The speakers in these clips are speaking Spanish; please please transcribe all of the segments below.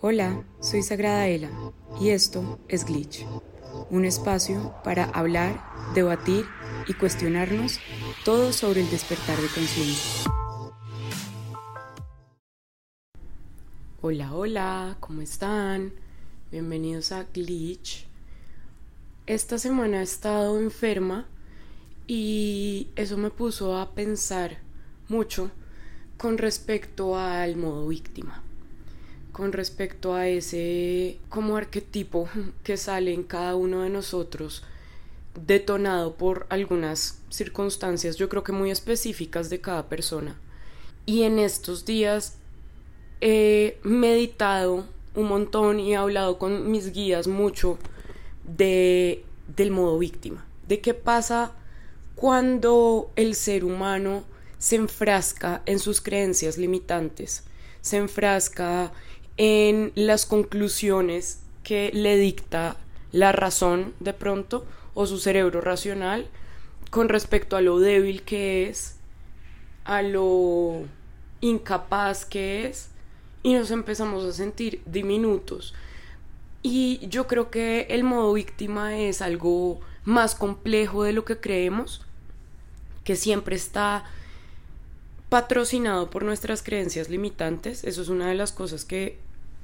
Hola, soy Sagrada Ela y esto es Glitch, un espacio para hablar, debatir y cuestionarnos todo sobre el despertar de conciencia. Hola, hola, ¿cómo están? Bienvenidos a Glitch. Esta semana he estado enferma y eso me puso a pensar mucho con respecto al modo víctima con respecto a ese como arquetipo que sale en cada uno de nosotros detonado por algunas circunstancias yo creo que muy específicas de cada persona. Y en estos días he meditado un montón y he hablado con mis guías mucho de del modo víctima de qué pasa cuando el ser humano se enfrasca en sus creencias limitantes se enfrasca en las conclusiones que le dicta la razón de pronto o su cerebro racional con respecto a lo débil que es, a lo incapaz que es y nos empezamos a sentir diminutos. Y yo creo que el modo víctima es algo más complejo de lo que creemos, que siempre está patrocinado por nuestras creencias limitantes. Eso es una de las cosas que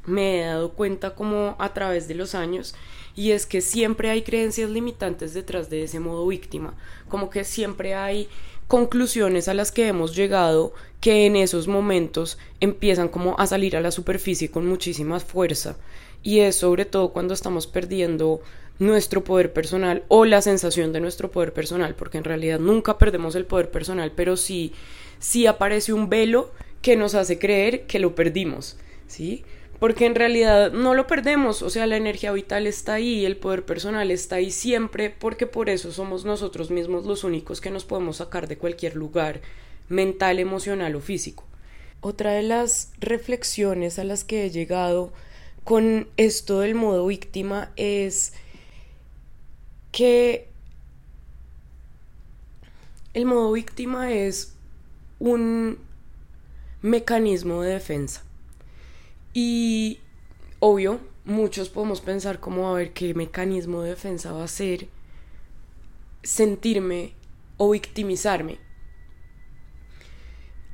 me he dado cuenta como a través de los años y es que siempre hay creencias limitantes detrás de ese modo víctima, como que siempre hay conclusiones a las que hemos llegado que en esos momentos empiezan como a salir a la superficie con muchísima fuerza y es sobre todo cuando estamos perdiendo nuestro poder personal o la sensación de nuestro poder personal, porque en realidad nunca perdemos el poder personal, pero sí, sí aparece un velo que nos hace creer que lo perdimos, ¿sí? Porque en realidad no lo perdemos, o sea, la energía vital está ahí, el poder personal está ahí siempre, porque por eso somos nosotros mismos los únicos que nos podemos sacar de cualquier lugar mental, emocional o físico. Otra de las reflexiones a las que he llegado con esto del modo víctima es que el modo víctima es un mecanismo de defensa y obvio, muchos podemos pensar como a ver qué mecanismo de defensa va a ser sentirme o victimizarme.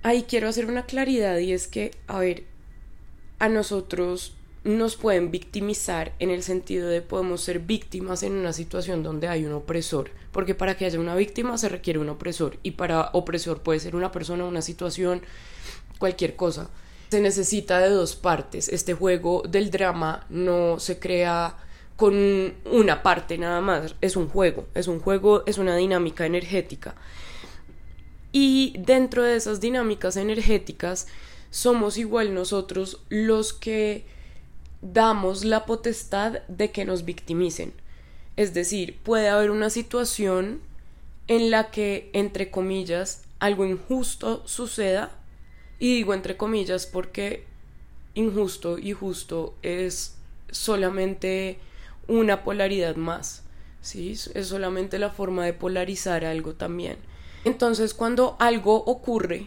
Ahí quiero hacer una claridad y es que, a ver, a nosotros nos pueden victimizar en el sentido de podemos ser víctimas en una situación donde hay un opresor, porque para que haya una víctima se requiere un opresor y para opresor puede ser una persona, una situación, cualquier cosa se necesita de dos partes. Este juego del drama no se crea con una parte nada más, es un juego, es un juego, es una dinámica energética. Y dentro de esas dinámicas energéticas somos igual nosotros los que damos la potestad de que nos victimicen. Es decir, puede haber una situación en la que, entre comillas, algo injusto suceda y digo entre comillas porque injusto y justo es solamente una polaridad más, ¿sí? Es solamente la forma de polarizar algo también. Entonces, cuando algo ocurre,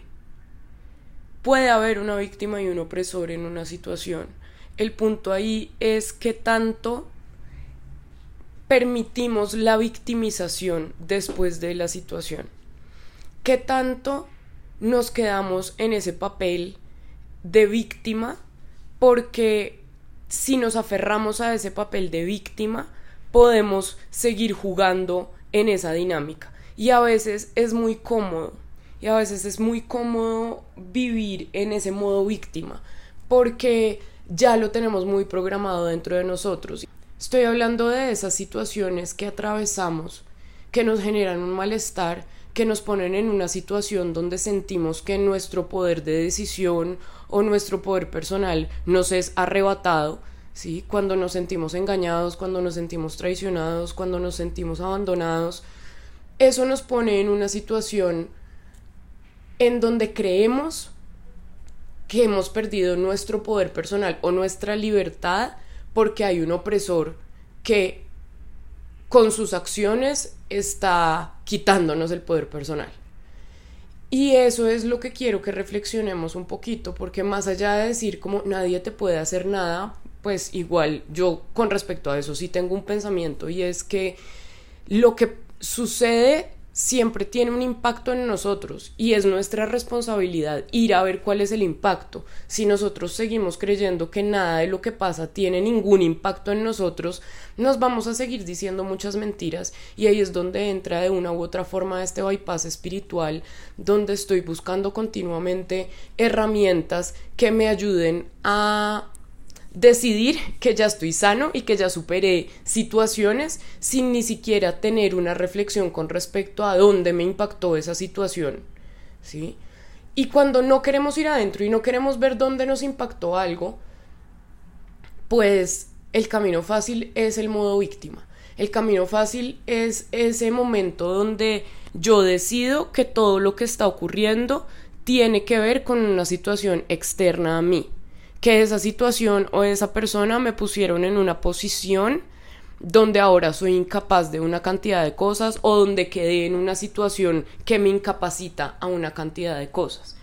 puede haber una víctima y un opresor en una situación. El punto ahí es que tanto permitimos la victimización después de la situación. ¿Qué tanto nos quedamos en ese papel de víctima porque si nos aferramos a ese papel de víctima podemos seguir jugando en esa dinámica y a veces es muy cómodo y a veces es muy cómodo vivir en ese modo víctima porque ya lo tenemos muy programado dentro de nosotros. Estoy hablando de esas situaciones que atravesamos que nos generan un malestar que nos ponen en una situación donde sentimos que nuestro poder de decisión o nuestro poder personal nos es arrebatado, ¿sí? Cuando nos sentimos engañados, cuando nos sentimos traicionados, cuando nos sentimos abandonados, eso nos pone en una situación en donde creemos que hemos perdido nuestro poder personal o nuestra libertad porque hay un opresor que con sus acciones está quitándonos el poder personal. Y eso es lo que quiero que reflexionemos un poquito, porque más allá de decir como nadie te puede hacer nada, pues igual yo con respecto a eso sí tengo un pensamiento y es que lo que sucede siempre tiene un impacto en nosotros y es nuestra responsabilidad ir a ver cuál es el impacto. Si nosotros seguimos creyendo que nada de lo que pasa tiene ningún impacto en nosotros, nos vamos a seguir diciendo muchas mentiras y ahí es donde entra de una u otra forma este bypass espiritual, donde estoy buscando continuamente herramientas que me ayuden a decidir que ya estoy sano y que ya superé situaciones sin ni siquiera tener una reflexión con respecto a dónde me impactó esa situación, ¿sí? Y cuando no queremos ir adentro y no queremos ver dónde nos impactó algo, pues el camino fácil es el modo víctima. El camino fácil es ese momento donde yo decido que todo lo que está ocurriendo tiene que ver con una situación externa a mí que esa situación o esa persona me pusieron en una posición donde ahora soy incapaz de una cantidad de cosas o donde quedé en una situación que me incapacita a una cantidad de cosas.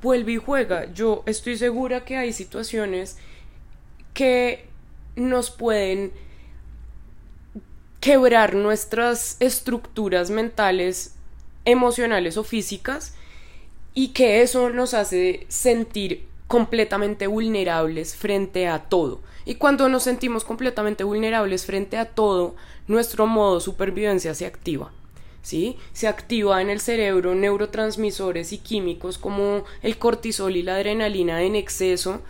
Vuelve y juega. Yo estoy segura que hay situaciones que nos pueden quebrar nuestras estructuras mentales, emocionales o físicas y que eso nos hace sentir completamente vulnerables frente a todo. Y cuando nos sentimos completamente vulnerables frente a todo, nuestro modo de supervivencia se activa. ¿Sí? Se activa en el cerebro neurotransmisores y químicos como el cortisol y la adrenalina en exceso,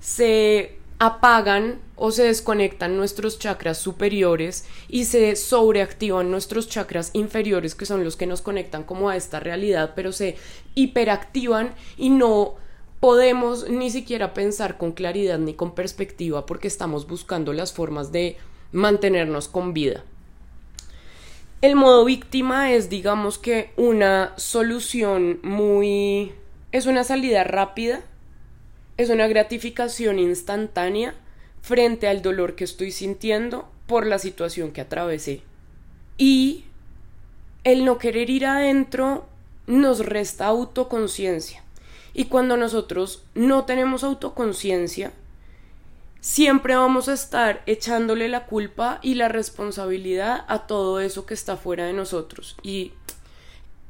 se apagan o se desconectan nuestros chakras superiores y se sobreactivan nuestros chakras inferiores que son los que nos conectan como a esta realidad, pero se hiperactivan y no podemos ni siquiera pensar con claridad ni con perspectiva porque estamos buscando las formas de mantenernos con vida. El modo víctima es, digamos que, una solución muy... es una salida rápida, es una gratificación instantánea frente al dolor que estoy sintiendo por la situación que atravesé. Y el no querer ir adentro nos resta autoconciencia. Y cuando nosotros no tenemos autoconciencia, siempre vamos a estar echándole la culpa y la responsabilidad a todo eso que está fuera de nosotros. Y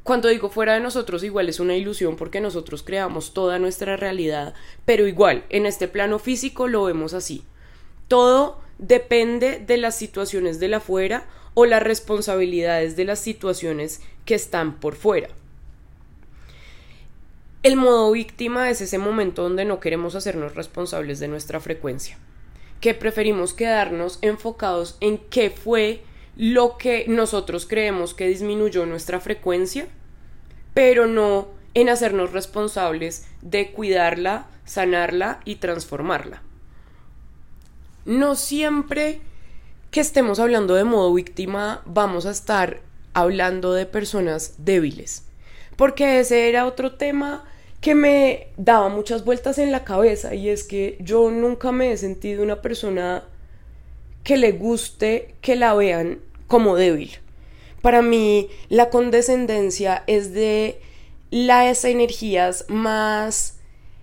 cuando digo fuera de nosotros, igual es una ilusión porque nosotros creamos toda nuestra realidad, pero igual, en este plano físico lo vemos así. Todo depende de las situaciones de la fuera o las responsabilidades de las situaciones que están por fuera. El modo víctima es ese momento donde no queremos hacernos responsables de nuestra frecuencia, que preferimos quedarnos enfocados en qué fue lo que nosotros creemos que disminuyó nuestra frecuencia, pero no en hacernos responsables de cuidarla, sanarla y transformarla. No siempre que estemos hablando de modo víctima vamos a estar hablando de personas débiles, porque ese era otro tema que me daba muchas vueltas en la cabeza y es que yo nunca me he sentido una persona que le guste que la vean como débil. Para mí la condescendencia es de las energías más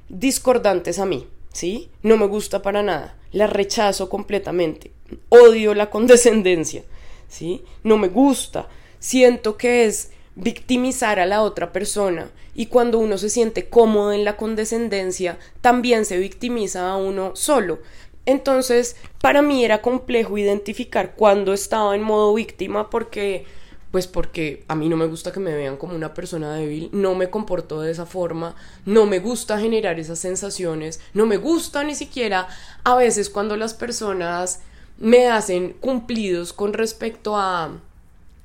discordantes a mí, ¿sí? No me gusta para nada, la rechazo completamente, odio la condescendencia, ¿sí? No me gusta, siento que es victimizar a la otra persona y cuando uno se siente cómodo en la condescendencia, también se victimiza a uno solo. Entonces, para mí era complejo identificar cuando estaba en modo víctima porque pues porque a mí no me gusta que me vean como una persona débil, no me comporto de esa forma, no me gusta generar esas sensaciones, no me gusta ni siquiera a veces cuando las personas me hacen cumplidos con respecto a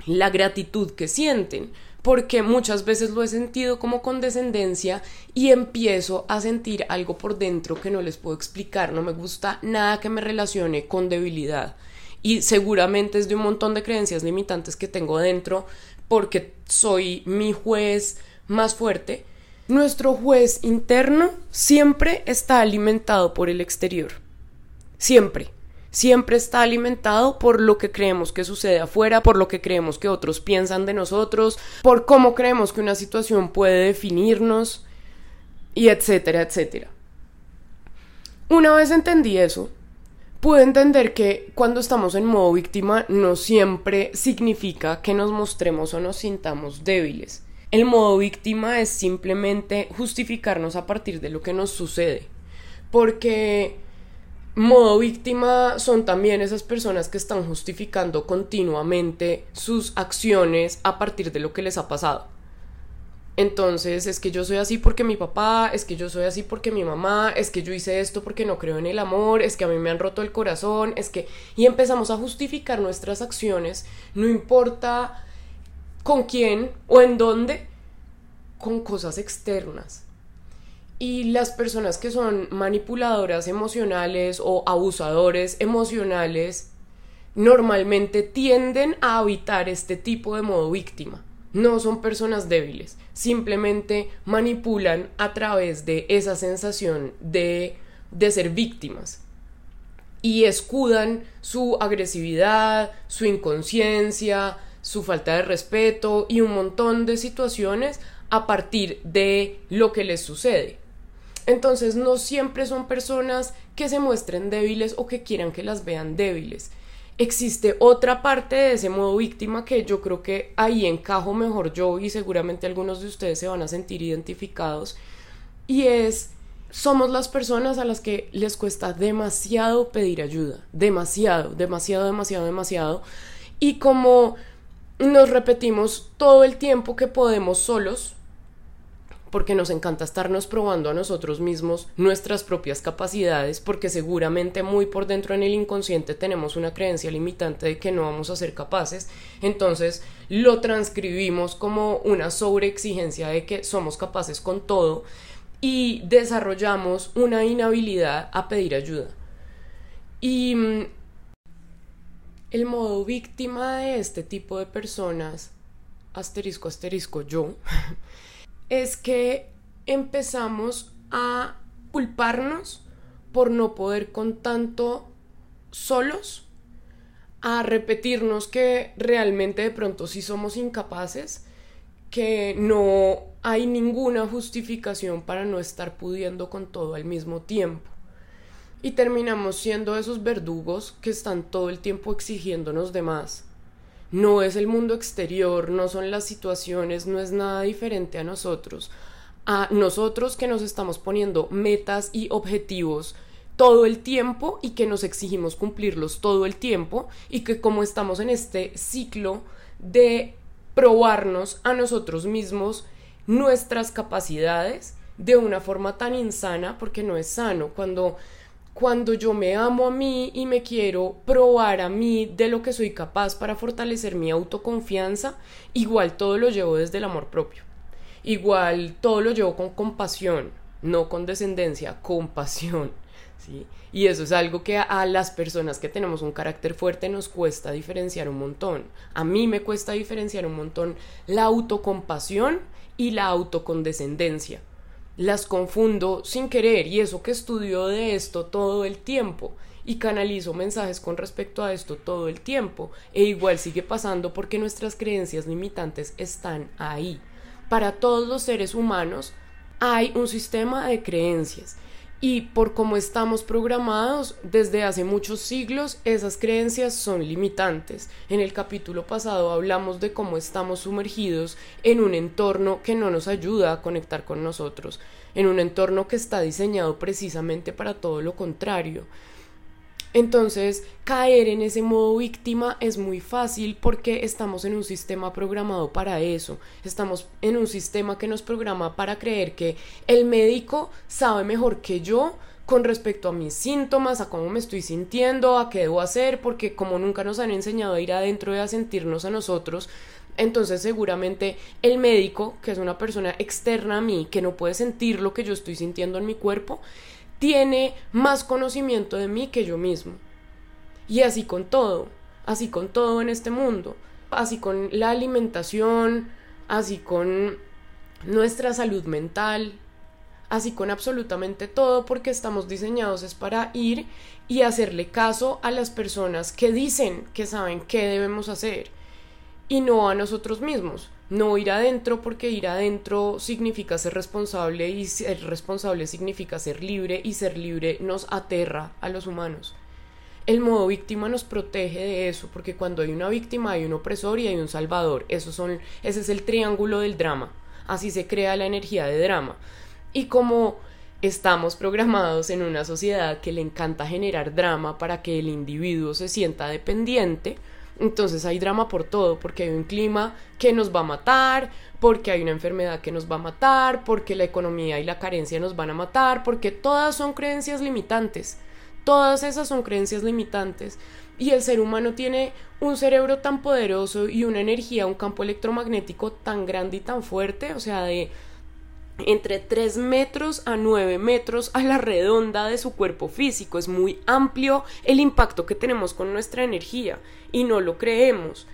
la gratitud que sienten, porque muchas veces lo he sentido como condescendencia y empiezo a sentir algo por dentro que no les puedo explicar, no me gusta nada que me relacione con debilidad y seguramente es de un montón de creencias limitantes que tengo dentro porque soy mi juez más fuerte. Nuestro juez interno siempre está alimentado por el exterior. Siempre siempre está alimentado por lo que creemos que sucede afuera, por lo que creemos que otros piensan de nosotros, por cómo creemos que una situación puede definirnos, y etcétera, etcétera. Una vez entendí eso, pude entender que cuando estamos en modo víctima no siempre significa que nos mostremos o nos sintamos débiles. El modo víctima es simplemente justificarnos a partir de lo que nos sucede. Porque modo víctima son también esas personas que están justificando continuamente sus acciones a partir de lo que les ha pasado. Entonces es que yo soy así porque mi papá, es que yo soy así porque mi mamá, es que yo hice esto porque no creo en el amor, es que a mí me han roto el corazón, es que... Y empezamos a justificar nuestras acciones, no importa con quién o en dónde, con cosas externas. Y las personas que son manipuladoras emocionales o abusadores emocionales normalmente tienden a habitar este tipo de modo víctima no son personas débiles, simplemente manipulan a través de esa sensación de, de ser víctimas y escudan su agresividad, su inconsciencia, su falta de respeto y un montón de situaciones a partir de lo que les sucede. Entonces no siempre son personas que se muestren débiles o que quieran que las vean débiles. Existe otra parte de ese modo víctima que yo creo que ahí encajo mejor yo y seguramente algunos de ustedes se van a sentir identificados y es somos las personas a las que les cuesta demasiado pedir ayuda, demasiado, demasiado, demasiado, demasiado y como nos repetimos todo el tiempo que podemos solos, porque nos encanta estarnos probando a nosotros mismos nuestras propias capacidades, porque seguramente muy por dentro en el inconsciente tenemos una creencia limitante de que no vamos a ser capaces, entonces lo transcribimos como una sobreexigencia de que somos capaces con todo y desarrollamos una inhabilidad a pedir ayuda. Y mm, el modo víctima de este tipo de personas, asterisco, asterisco, yo, es que empezamos a culparnos por no poder con tanto solos, a repetirnos que realmente de pronto sí somos incapaces, que no hay ninguna justificación para no estar pudiendo con todo al mismo tiempo. Y terminamos siendo esos verdugos que están todo el tiempo exigiéndonos de más no es el mundo exterior, no son las situaciones, no es nada diferente a nosotros. A nosotros que nos estamos poniendo metas y objetivos todo el tiempo y que nos exigimos cumplirlos todo el tiempo y que como estamos en este ciclo de probarnos a nosotros mismos nuestras capacidades de una forma tan insana porque no es sano cuando cuando yo me amo a mí y me quiero probar a mí de lo que soy capaz para fortalecer mi autoconfianza, igual todo lo llevo desde el amor propio. Igual todo lo llevo con compasión, no con descendencia, compasión. ¿sí? Y eso es algo que a las personas que tenemos un carácter fuerte nos cuesta diferenciar un montón. A mí me cuesta diferenciar un montón la autocompasión y la autocondescendencia las confundo sin querer y eso que estudio de esto todo el tiempo y canalizo mensajes con respecto a esto todo el tiempo e igual sigue pasando porque nuestras creencias limitantes están ahí. Para todos los seres humanos hay un sistema de creencias y por cómo estamos programados desde hace muchos siglos, esas creencias son limitantes. En el capítulo pasado hablamos de cómo estamos sumergidos en un entorno que no nos ayuda a conectar con nosotros, en un entorno que está diseñado precisamente para todo lo contrario. Entonces, caer en ese modo víctima es muy fácil porque estamos en un sistema programado para eso. Estamos en un sistema que nos programa para creer que el médico sabe mejor que yo con respecto a mis síntomas, a cómo me estoy sintiendo, a qué debo hacer, porque como nunca nos han enseñado a ir adentro y a sentirnos a nosotros, entonces seguramente el médico, que es una persona externa a mí, que no puede sentir lo que yo estoy sintiendo en mi cuerpo, tiene más conocimiento de mí que yo mismo. Y así con todo, así con todo en este mundo, así con la alimentación, así con nuestra salud mental, así con absolutamente todo porque estamos diseñados es para ir y hacerle caso a las personas que dicen que saben qué debemos hacer y no a nosotros mismos no ir adentro porque ir adentro significa ser responsable y ser responsable significa ser libre y ser libre nos aterra a los humanos. el modo víctima nos protege de eso, porque cuando hay una víctima hay un opresor y hay un salvador. son, ese es el triángulo del drama. Así se crea la energía de drama. Y como estamos programados en una sociedad que le encanta generar drama para que el individuo se sienta dependiente, entonces hay drama por todo, porque hay un clima que nos va a matar, porque hay una enfermedad que nos va a matar, porque la economía y la carencia nos van a matar, porque todas son creencias limitantes. Todas esas son creencias limitantes. Y el ser humano tiene un cerebro tan poderoso y una energía, un campo electromagnético tan grande y tan fuerte, o sea, de entre 3 metros a 9 metros a la redonda de su cuerpo físico. Es muy amplio el impacto que tenemos con nuestra energía y no lo creemos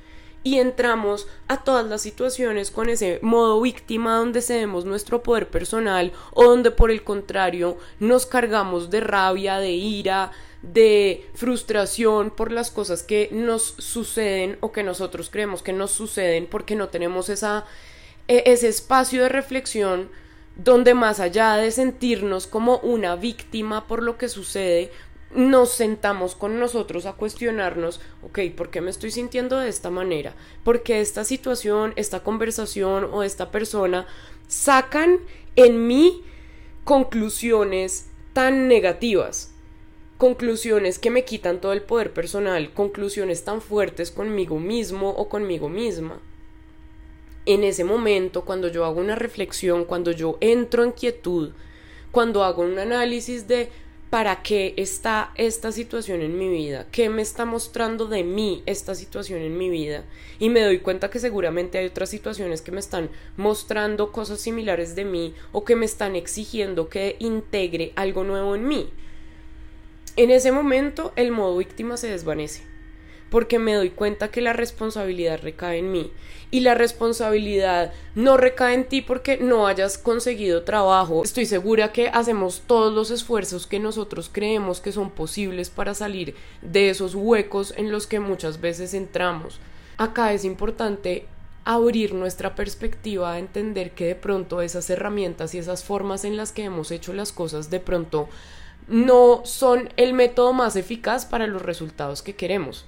y entramos a todas las situaciones con ese modo víctima donde cedemos nuestro poder personal o donde por el contrario nos cargamos de rabia, de ira, de frustración por las cosas que nos suceden o que nosotros creemos que nos suceden porque no tenemos esa, e, ese espacio de reflexión donde más allá de sentirnos como una víctima por lo que sucede, nos sentamos con nosotros a cuestionarnos, ok, ¿por qué me estoy sintiendo de esta manera? ¿Por qué esta situación, esta conversación o esta persona sacan en mí conclusiones tan negativas? Conclusiones que me quitan todo el poder personal, conclusiones tan fuertes conmigo mismo o conmigo misma. En ese momento, cuando yo hago una reflexión, cuando yo entro en quietud, cuando hago un análisis de para qué está esta situación en mi vida, qué me está mostrando de mí esta situación en mi vida y me doy cuenta que seguramente hay otras situaciones que me están mostrando cosas similares de mí o que me están exigiendo que integre algo nuevo en mí. En ese momento el modo víctima se desvanece porque me doy cuenta que la responsabilidad recae en mí y la responsabilidad no recae en ti porque no hayas conseguido trabajo. Estoy segura que hacemos todos los esfuerzos que nosotros creemos que son posibles para salir de esos huecos en los que muchas veces entramos. Acá es importante abrir nuestra perspectiva a entender que de pronto esas herramientas y esas formas en las que hemos hecho las cosas de pronto no son el método más eficaz para los resultados que queremos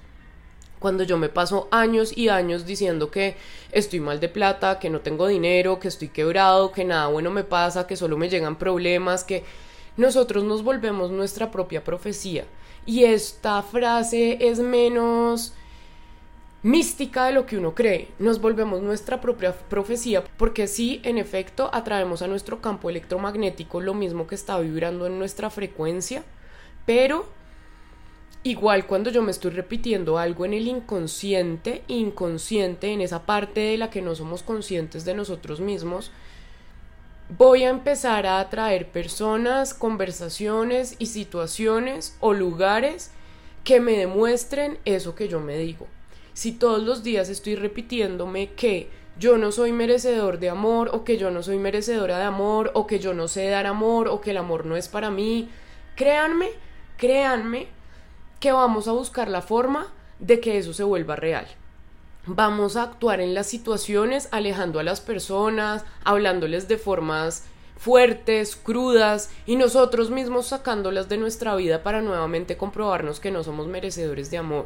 cuando yo me paso años y años diciendo que estoy mal de plata, que no tengo dinero, que estoy quebrado, que nada bueno me pasa, que solo me llegan problemas, que nosotros nos volvemos nuestra propia profecía. Y esta frase es menos mística de lo que uno cree. Nos volvemos nuestra propia profecía porque sí, en efecto, atraemos a nuestro campo electromagnético lo mismo que está vibrando en nuestra frecuencia, pero Igual cuando yo me estoy repitiendo algo en el inconsciente, inconsciente, en esa parte de la que no somos conscientes de nosotros mismos, voy a empezar a atraer personas, conversaciones y situaciones o lugares que me demuestren eso que yo me digo. Si todos los días estoy repitiéndome que yo no soy merecedor de amor o que yo no soy merecedora de amor o que yo no sé dar amor o que el amor no es para mí, créanme, créanme que vamos a buscar la forma de que eso se vuelva real. Vamos a actuar en las situaciones alejando a las personas, hablándoles de formas fuertes, crudas y nosotros mismos sacándolas de nuestra vida para nuevamente comprobarnos que no somos merecedores de amor.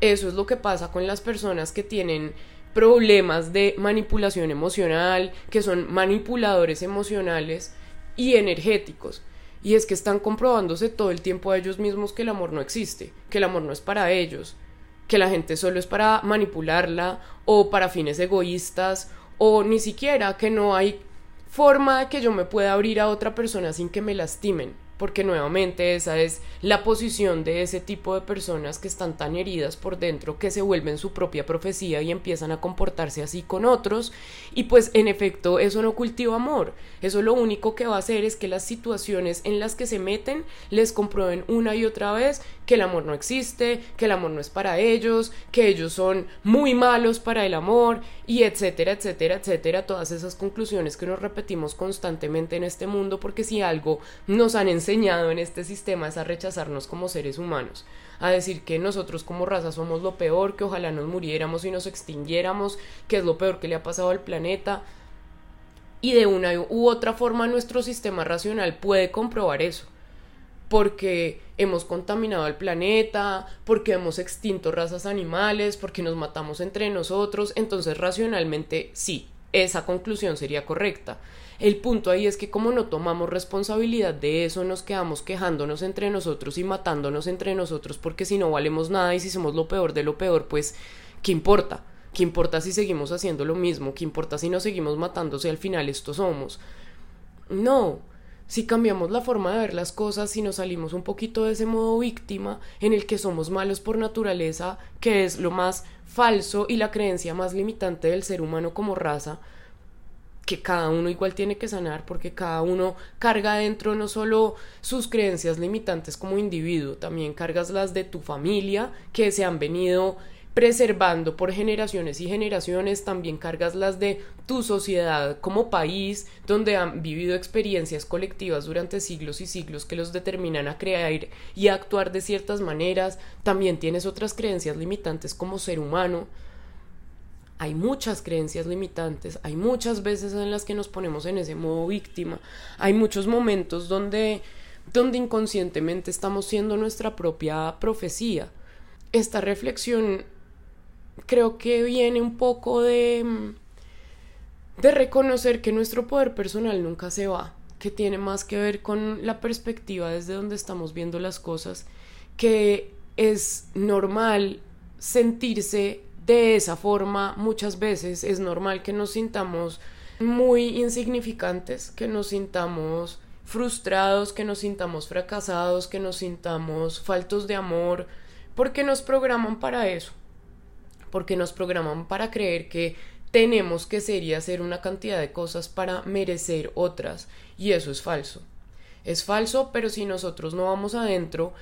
Eso es lo que pasa con las personas que tienen problemas de manipulación emocional, que son manipuladores emocionales y energéticos. Y es que están comprobándose todo el tiempo a ellos mismos que el amor no existe, que el amor no es para ellos, que la gente solo es para manipularla o para fines egoístas o ni siquiera que no hay forma de que yo me pueda abrir a otra persona sin que me lastimen porque nuevamente esa es la posición de ese tipo de personas que están tan heridas por dentro que se vuelven su propia profecía y empiezan a comportarse así con otros. Y pues en efecto eso no cultiva amor, eso lo único que va a hacer es que las situaciones en las que se meten les comprueben una y otra vez que el amor no existe, que el amor no es para ellos, que ellos son muy malos para el amor y etcétera, etcétera, etcétera, todas esas conclusiones que nos repetimos constantemente en este mundo porque si algo nos han enseñado en este sistema es a rechazarnos como seres humanos, a decir que nosotros como raza somos lo peor, que ojalá nos muriéramos y nos extinguiéramos, que es lo peor que le ha pasado al planeta. Y de una u otra forma nuestro sistema racional puede comprobar eso. Porque hemos contaminado el planeta, porque hemos extinto razas animales, porque nos matamos entre nosotros, entonces racionalmente sí, esa conclusión sería correcta. El punto ahí es que como no tomamos responsabilidad de eso, nos quedamos quejándonos entre nosotros y matándonos entre nosotros porque si no valemos nada y si somos lo peor de lo peor, pues ¿qué importa? ¿Qué importa si seguimos haciendo lo mismo? ¿Qué importa si nos seguimos matando si al final esto somos? No, si cambiamos la forma de ver las cosas, si nos salimos un poquito de ese modo víctima en el que somos malos por naturaleza, que es lo más falso y la creencia más limitante del ser humano como raza, que cada uno igual tiene que sanar porque cada uno carga dentro no solo sus creencias limitantes como individuo, también cargas las de tu familia que se han venido preservando por generaciones y generaciones, también cargas las de tu sociedad como país, donde han vivido experiencias colectivas durante siglos y siglos que los determinan a crear y a actuar de ciertas maneras, también tienes otras creencias limitantes como ser humano. Hay muchas creencias limitantes, hay muchas veces en las que nos ponemos en ese modo víctima, hay muchos momentos donde, donde inconscientemente estamos siendo nuestra propia profecía. Esta reflexión creo que viene un poco de, de reconocer que nuestro poder personal nunca se va, que tiene más que ver con la perspectiva desde donde estamos viendo las cosas, que es normal sentirse de esa forma muchas veces, es normal que nos sintamos muy insignificantes, que nos sintamos frustrados, que nos sintamos fracasados, que nos sintamos faltos de amor, porque nos programan para eso porque nos programan para creer que tenemos que ser y hacer una cantidad de cosas para merecer otras y eso es falso. Es falso, pero si nosotros no vamos adentro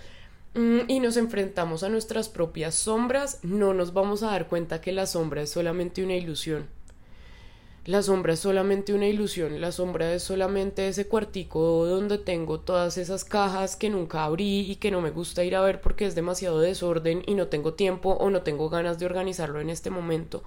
mm, y nos enfrentamos a nuestras propias sombras, no nos vamos a dar cuenta que la sombra es solamente una ilusión. La sombra es solamente una ilusión, la sombra es solamente ese cuartico donde tengo todas esas cajas que nunca abrí y que no me gusta ir a ver porque es demasiado desorden y no tengo tiempo o no tengo ganas de organizarlo en este momento.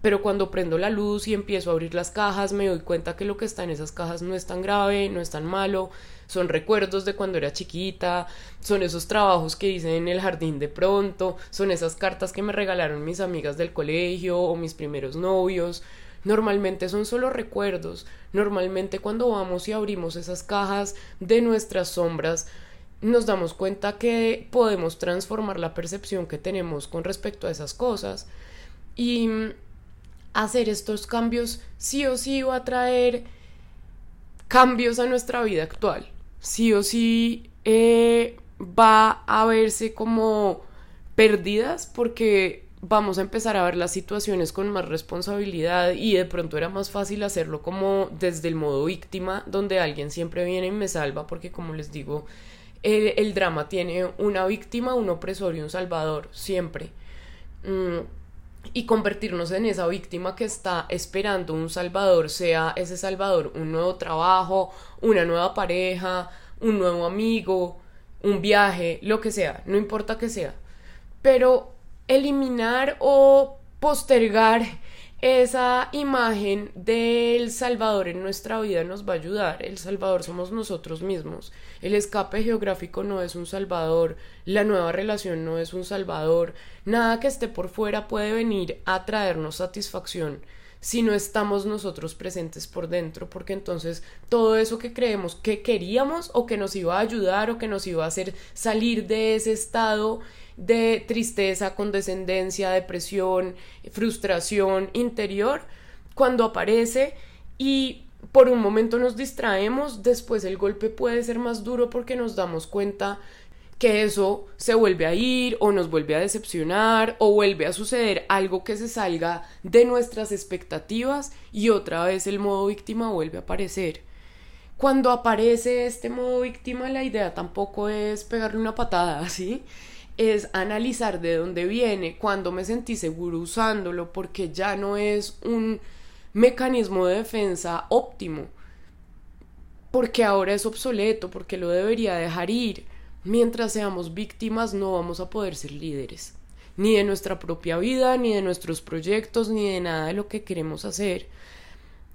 Pero cuando prendo la luz y empiezo a abrir las cajas me doy cuenta que lo que está en esas cajas no es tan grave, no es tan malo, son recuerdos de cuando era chiquita, son esos trabajos que hice en el jardín de pronto, son esas cartas que me regalaron mis amigas del colegio o mis primeros novios, Normalmente son solo recuerdos. Normalmente cuando vamos y abrimos esas cajas de nuestras sombras, nos damos cuenta que podemos transformar la percepción que tenemos con respecto a esas cosas. Y hacer estos cambios sí o sí va a traer cambios a nuestra vida actual. Sí o sí eh, va a verse como perdidas porque vamos a empezar a ver las situaciones con más responsabilidad y de pronto era más fácil hacerlo como desde el modo víctima, donde alguien siempre viene y me salva, porque como les digo, el, drama tiene una víctima, un opresor y un salvador, siempre. Mm, y convertirnos en esa víctima que está esperando un salvador, sea ese salvador un nuevo trabajo, una nueva pareja, un nuevo amigo, un viaje, lo que sea, no importa que sea. Pero eliminar o postergar esa imagen del Salvador en nuestra vida nos va a ayudar. El Salvador somos nosotros mismos. El escape geográfico no es un Salvador. La nueva relación no es un Salvador. Nada que esté por fuera puede venir a traernos satisfacción si no estamos nosotros presentes por dentro, porque entonces todo eso que creemos que queríamos o que nos iba a ayudar o que nos iba a hacer salir de ese estado de tristeza, condescendencia, depresión, frustración interior, cuando aparece y por un momento nos distraemos, después el golpe puede ser más duro porque nos damos cuenta que eso se vuelve a ir o nos vuelve a decepcionar o vuelve a suceder algo que se salga de nuestras expectativas y otra vez el modo víctima vuelve a aparecer. Cuando aparece este modo víctima la idea tampoco es pegarle una patada, ¿sí? Es analizar de dónde viene, cuando me sentí seguro usándolo, porque ya no es un mecanismo de defensa óptimo, porque ahora es obsoleto, porque lo debería dejar ir. Mientras seamos víctimas no vamos a poder ser líderes, ni de nuestra propia vida, ni de nuestros proyectos, ni de nada de lo que queremos hacer.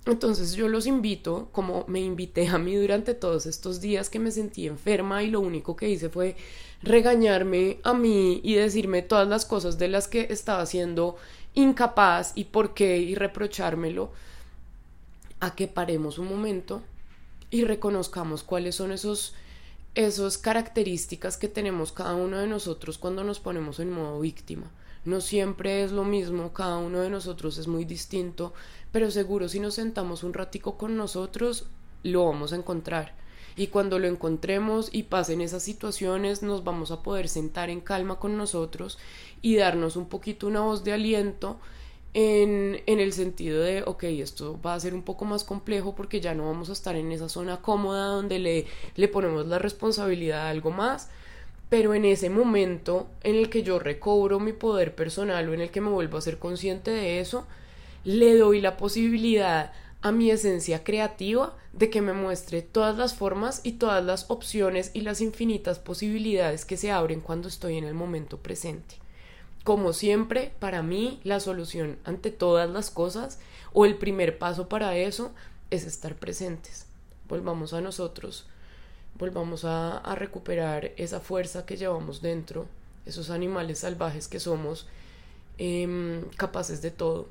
Entonces yo los invito, como me invité a mí durante todos estos días que me sentí enferma y lo único que hice fue regañarme a mí y decirme todas las cosas de las que estaba siendo incapaz y por qué y reprochármelo, a que paremos un momento y reconozcamos cuáles son esos esas características que tenemos cada uno de nosotros cuando nos ponemos en modo víctima. No siempre es lo mismo, cada uno de nosotros es muy distinto, pero seguro si nos sentamos un ratico con nosotros, lo vamos a encontrar. Y cuando lo encontremos y pasen esas situaciones, nos vamos a poder sentar en calma con nosotros y darnos un poquito una voz de aliento en, en, el sentido de, ok, esto va a ser un poco más complejo porque ya no vamos a estar en esa zona cómoda donde le, le ponemos la responsabilidad a algo más, pero en ese momento en el que yo recobro mi poder personal o en el que me vuelvo a ser consciente de eso, le doy la posibilidad a mi esencia creativa de que me muestre todas las formas y todas las opciones y las infinitas posibilidades que se abren cuando estoy en el momento presente. Como siempre, para mí la solución ante todas las cosas o el primer paso para eso es estar presentes. Volvamos a nosotros volvamos a, recuperar esa fuerza que llevamos dentro, esos animales salvajes que somos, em, capaces de todo,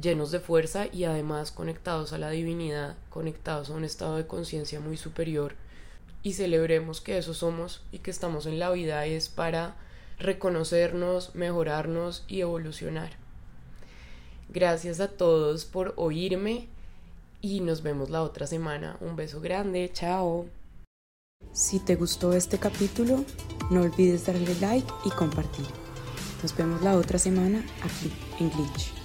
llenos de fuerza y además conectados a la divinidad, conectados a un estado de conciencia muy superior. Y celebremos que eso somos y que estamos en la vida es para reconocernos, mejorarnos y evolucionar. Gracias a todos por oírme y nos vemos la otra semana. Un beso grande, chao. Si te gustó este capítulo, no olvides darle like y compartir. Nos vemos la otra semana aquí en Glitch.